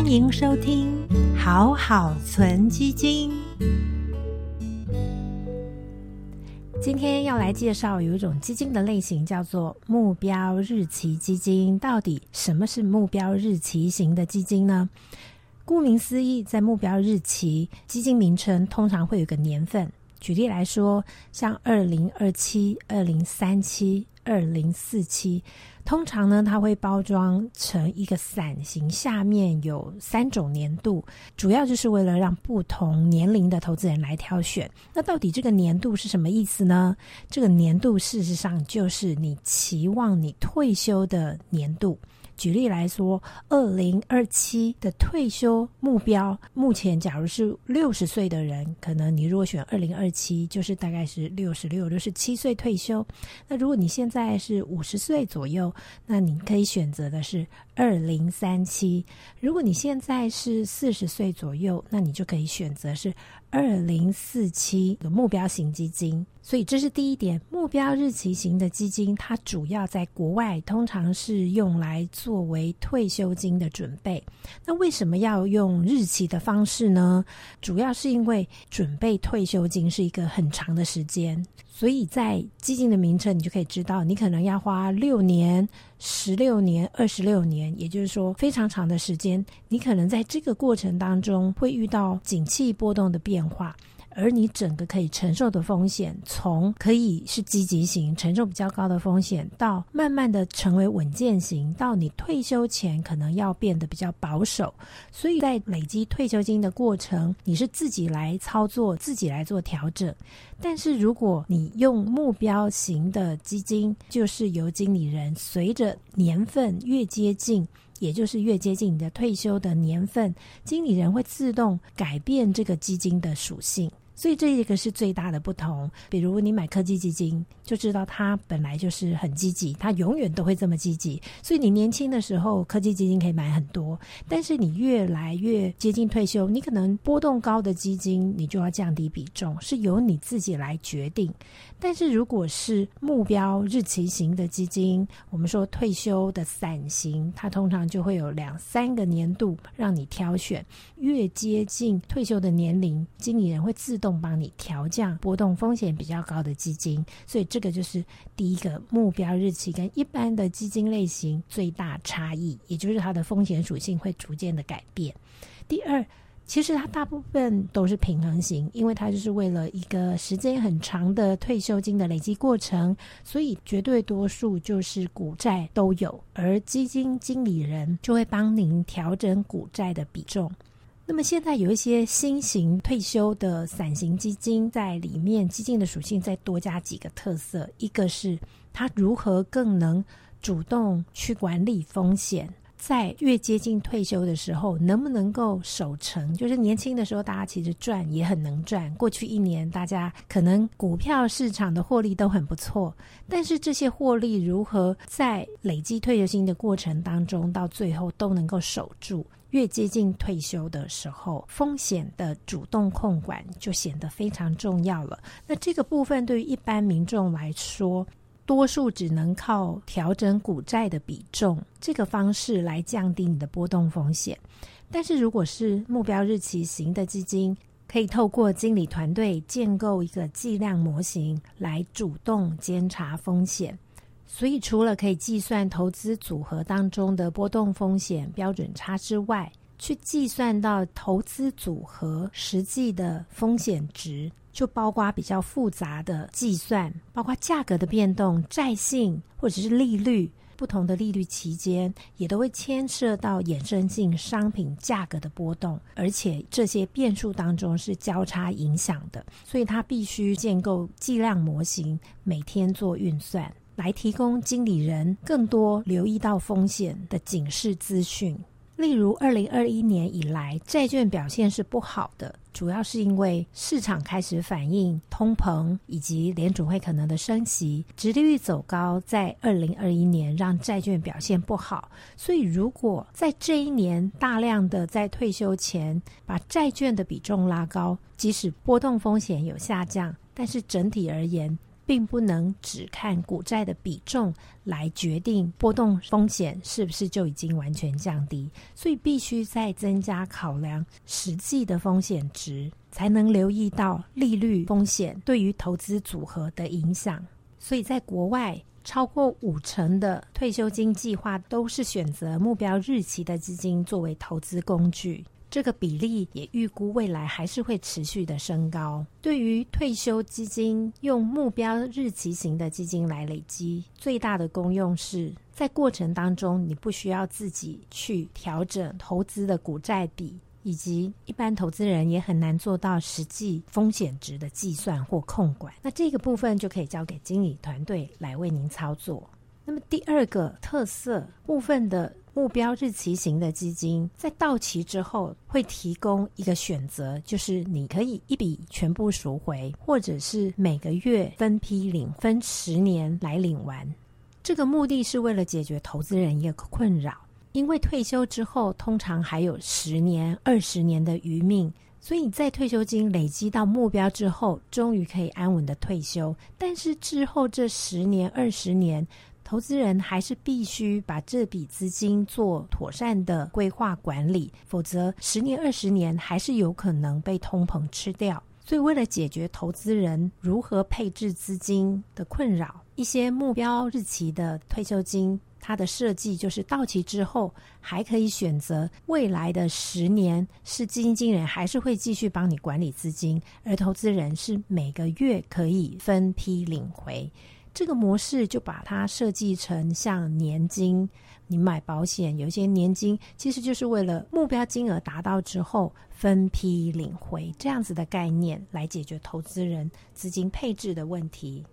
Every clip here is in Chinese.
欢迎收听好好存基金。今天要来介绍有一种基金的类型，叫做目标日期基金。到底什么是目标日期型的基金呢？顾名思义，在目标日期基金名称通常会有个年份。举例来说，像二零二七、二零三七、二零四七。通常呢，它会包装成一个伞形，下面有三种年度，主要就是为了让不同年龄的投资人来挑选。那到底这个年度是什么意思呢？这个年度事实上就是你期望你退休的年度。举例来说，二零二七的退休目标，目前假如是六十岁的人，可能你如果选二零二七，就是大概是六十六、六十七岁退休。那如果你现在是五十岁左右，那你可以选择的是二零三七。如果你现在是四十岁左右，那你就可以选择是。二零四七的目标型基金，所以这是第一点。目标日期型的基金，它主要在国外通常是用来作为退休金的准备。那为什么要用日期的方式呢？主要是因为准备退休金是一个很长的时间。所以在基金的名称，你就可以知道，你可能要花六年、十六年、二十六年，也就是说非常长的时间。你可能在这个过程当中会遇到景气波动的变化。而你整个可以承受的风险，从可以是积极型承受比较高的风险，到慢慢的成为稳健型，到你退休前可能要变得比较保守。所以在累积退休金的过程，你是自己来操作，自己来做调整。但是如果你用目标型的基金，就是由经理人随着年份越接近，也就是越接近你的退休的年份，经理人会自动改变这个基金的属性。所以这一个是最大的不同。比如你买科技基金，就知道它本来就是很积极，它永远都会这么积极。所以你年轻的时候，科技基金可以买很多。但是你越来越接近退休，你可能波动高的基金，你就要降低比重，是由你自己来决定。但是如果是目标日期型的基金，我们说退休的散型，它通常就会有两三个年度让你挑选。越接近退休的年龄，经理人会自动帮你调降波动风险比较高的基金，所以这个就是第一个目标日期跟一般的基金类型最大差异，也就是它的风险属性会逐渐的改变。第二，其实它大部分都是平衡型，因为它就是为了一个时间很长的退休金的累积过程，所以绝对多数就是股债都有，而基金经理人就会帮您调整股债的比重。那么现在有一些新型退休的伞型基金，在里面基金的属性再多加几个特色，一个是它如何更能主动去管理风险，在越接近退休的时候，能不能够守成？就是年轻的时候，大家其实赚也很能赚，过去一年大家可能股票市场的获利都很不错，但是这些获利如何在累积退休金的过程当中，到最后都能够守住？越接近退休的时候，风险的主动控管就显得非常重要了。那这个部分对于一般民众来说，多数只能靠调整股债的比重这个方式来降低你的波动风险。但是如果是目标日期型的基金，可以透过经理团队建构一个计量模型来主动监察风险。所以，除了可以计算投资组合当中的波动风险标准差之外，去计算到投资组合实际的风险值，就包括比较复杂的计算，包括价格的变动、债性或者是利率不同的利率期间，也都会牵涉到衍生性商品价格的波动，而且这些变数当中是交叉影响的，所以它必须建构计量模型，每天做运算。来提供经理人更多留意到风险的警示资讯。例如，二零二一年以来，债券表现是不好的，主要是因为市场开始反映通膨以及联储会可能的升息，殖利率走高，在二零二一年让债券表现不好。所以，如果在这一年大量的在退休前把债券的比重拉高，即使波动风险有下降，但是整体而言。并不能只看股债的比重来决定波动风险是不是就已经完全降低，所以必须再增加考量实际的风险值，才能留意到利率风险对于投资组合的影响。所以在国外，超过五成的退休金计划都是选择目标日期的基金作为投资工具。这个比例也预估未来还是会持续的升高。对于退休基金，用目标日期型的基金来累积，最大的功用是在过程当中，你不需要自己去调整投资的股债比，以及一般投资人也很难做到实际风险值的计算或控管。那这个部分就可以交给经理团队来为您操作。那么第二个特色部分的。目标日期型的基金在到期之后会提供一个选择，就是你可以一笔全部赎回，或者是每个月分批领，分十年来领完。这个目的是为了解决投资人一个困扰，因为退休之后通常还有十年、二十年的余命，所以在退休金累积到目标之后，终于可以安稳的退休。但是之后这十年、二十年。投资人还是必须把这笔资金做妥善的规划管理，否则十年、二十年还是有可能被通膨吃掉。所以，为了解决投资人如何配置资金的困扰，一些目标日期的退休金，它的设计就是到期之后还可以选择未来的十年是基金经理人还是会继续帮你管理资金，而投资人是每个月可以分批领回。这个模式就把它设计成像年金，你买保险有一些年金，其实就是为了目标金额达到之后分批领回这样子的概念，来解决投资人资金配置的问题。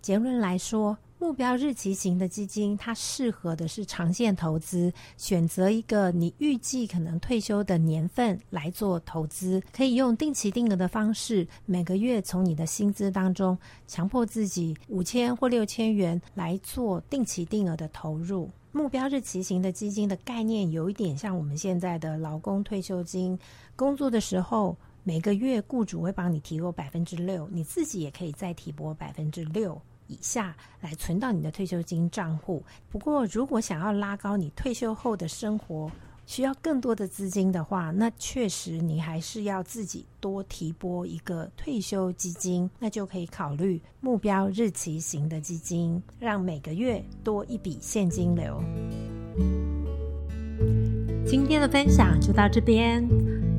结论来说。目标日期型的基金，它适合的是长线投资，选择一个你预计可能退休的年份来做投资，可以用定期定额的方式，每个月从你的薪资当中强迫自己五千或六千元来做定期定额的投入。目标日期型的基金的概念有一点像我们现在的劳工退休金，工作的时候每个月雇主会帮你提拨百分之六，你自己也可以再提拨百分之六。以下来存到你的退休金账户。不过，如果想要拉高你退休后的生活，需要更多的资金的话，那确实你还是要自己多提拨一个退休基金，那就可以考虑目标日期型的基金，让每个月多一笔现金流。今天的分享就到这边。